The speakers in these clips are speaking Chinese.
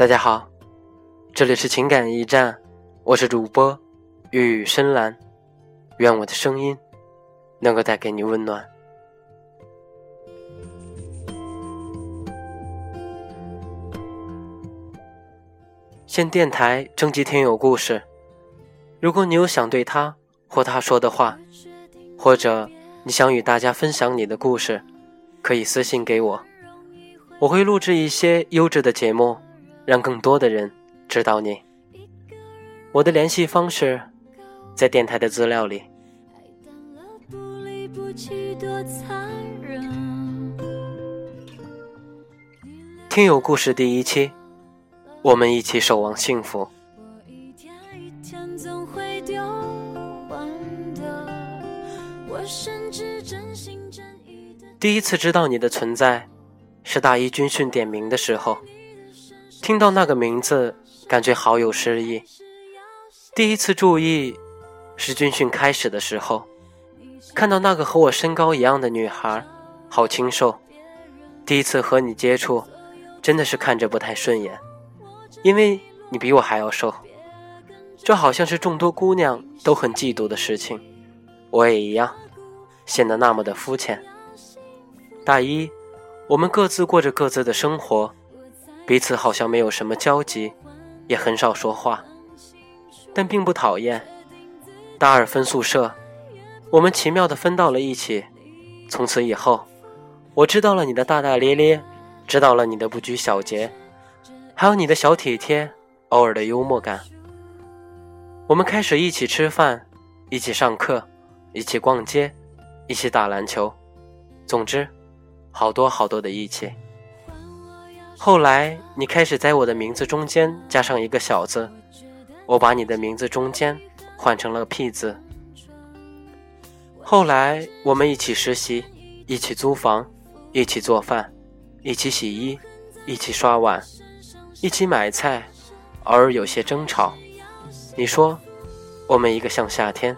大家好，这里是情感驿站，我是主播玉深蓝，愿我的声音能够带给你温暖。现电台征集听友故事，如果你有想对他或他说的话，或者你想与大家分享你的故事，可以私信给我，我会录制一些优质的节目。让更多的人知道你。我的联系方式在电台的资料里。听友故事第一期，我们一起守望幸福。第一次知道你的存在，是大一军训点名的时候。听到那个名字，感觉好有诗意。第一次注意是军训开始的时候，看到那个和我身高一样的女孩，好清瘦。第一次和你接触，真的是看着不太顺眼，因为你比我还要瘦。这好像是众多姑娘都很嫉妒的事情，我也一样，显得那么的肤浅。大一，我们各自过着各自的生活。彼此好像没有什么交集，也很少说话，但并不讨厌。大二分宿舍，我们奇妙的分到了一起。从此以后，我知道了你的大大咧咧，知道了你的不拘小节，还有你的小体贴，偶尔的幽默感。我们开始一起吃饭，一起上课，一起逛街，一起打篮球，总之，好多好多的一起。后来，你开始在我的名字中间加上一个小字，我把你的名字中间换成了屁字。后来，我们一起实习，一起租房，一起做饭，一起洗衣，一起刷碗，一起买菜，偶尔有些争吵。你说，我们一个像夏天，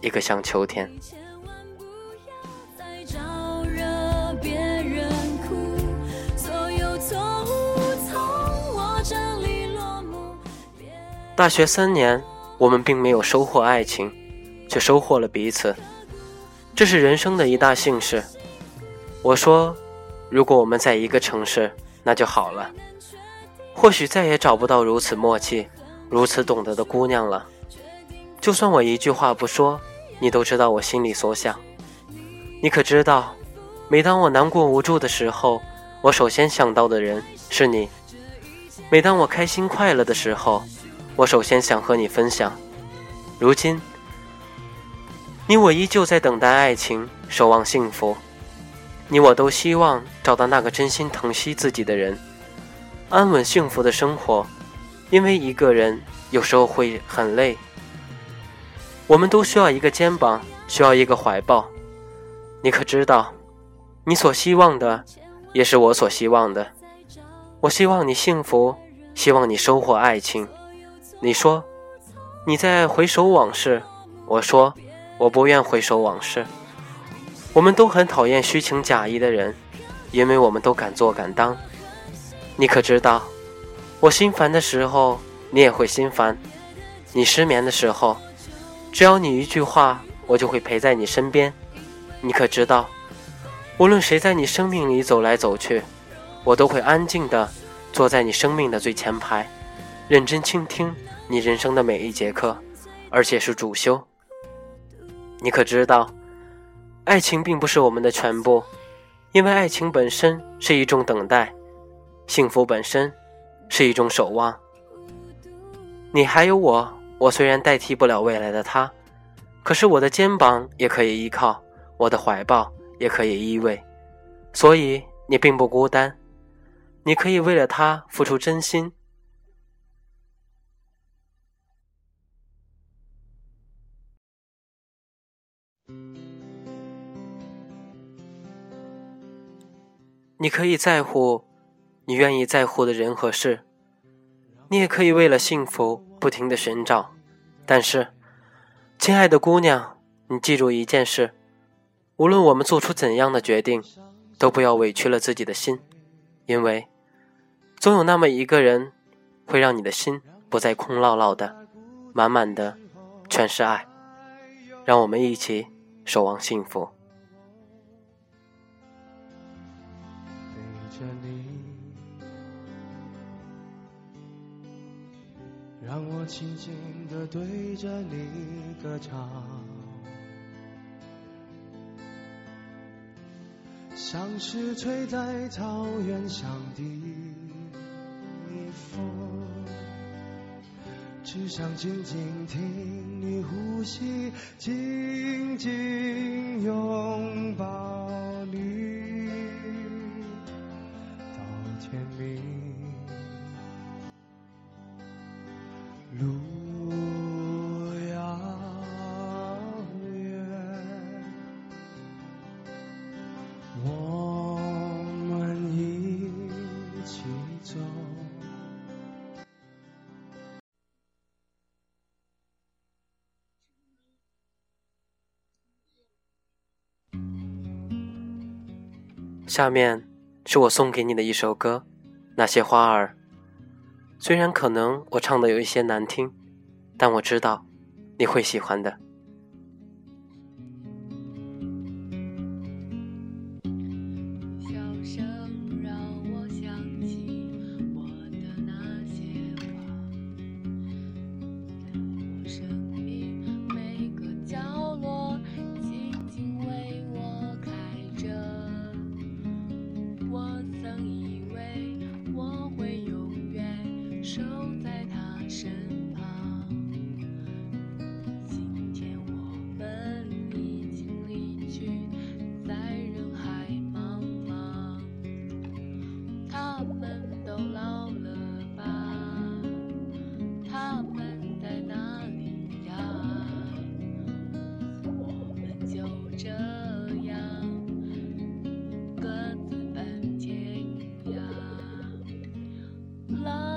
一个像秋天。大学三年，我们并没有收获爱情，却收获了彼此，这是人生的一大幸事。我说，如果我们在一个城市，那就好了，或许再也找不到如此默契、如此懂得的姑娘了。就算我一句话不说，你都知道我心里所想。你可知道，每当我难过无助的时候，我首先想到的人是你；每当我开心快乐的时候，我首先想和你分享，如今，你我依旧在等待爱情，守望幸福。你我都希望找到那个真心疼惜自己的人，安稳幸福的生活。因为一个人有时候会很累，我们都需要一个肩膀，需要一个怀抱。你可知道，你所希望的，也是我所希望的。我希望你幸福，希望你收获爱情。你说，你在回首往事。我说，我不愿回首往事。我们都很讨厌虚情假意的人，因为我们都敢做敢当。你可知道，我心烦的时候，你也会心烦；你失眠的时候，只要你一句话，我就会陪在你身边。你可知道，无论谁在你生命里走来走去，我都会安静的坐在你生命的最前排，认真倾听。你人生的每一节课，而且是主修。你可知道，爱情并不是我们的全部，因为爱情本身是一种等待，幸福本身是一种守望。你还有我，我虽然代替不了未来的他，可是我的肩膀也可以依靠，我的怀抱也可以依偎，所以你并不孤单，你可以为了他付出真心。你可以在乎你愿意在乎的人和事，你也可以为了幸福不停的寻找。但是，亲爱的姑娘，你记住一件事：无论我们做出怎样的决定，都不要委屈了自己的心，因为总有那么一个人会让你的心不再空落落的，满满的全是爱。让我们一起守望幸福。着你，让我轻轻地对着你歌唱，像是吹在草原上的风，只想静静听你呼吸，紧紧拥抱你。路遥远，我们一起走。下面。是我送给你的一首歌，《那些花儿》。虽然可能我唱的有一些难听，但我知道你会喜欢的。love.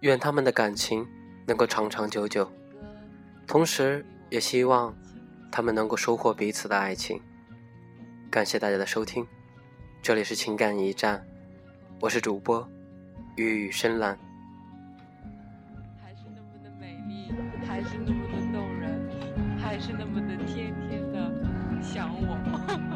愿他们的感情能够长长久久，同时也希望他们能够收获彼此的爱情。感谢大家的收听，这里是情感驿站。我是主播雨深蓝。还是那么的美丽，还是那么的动人，还是那么的天天的想我。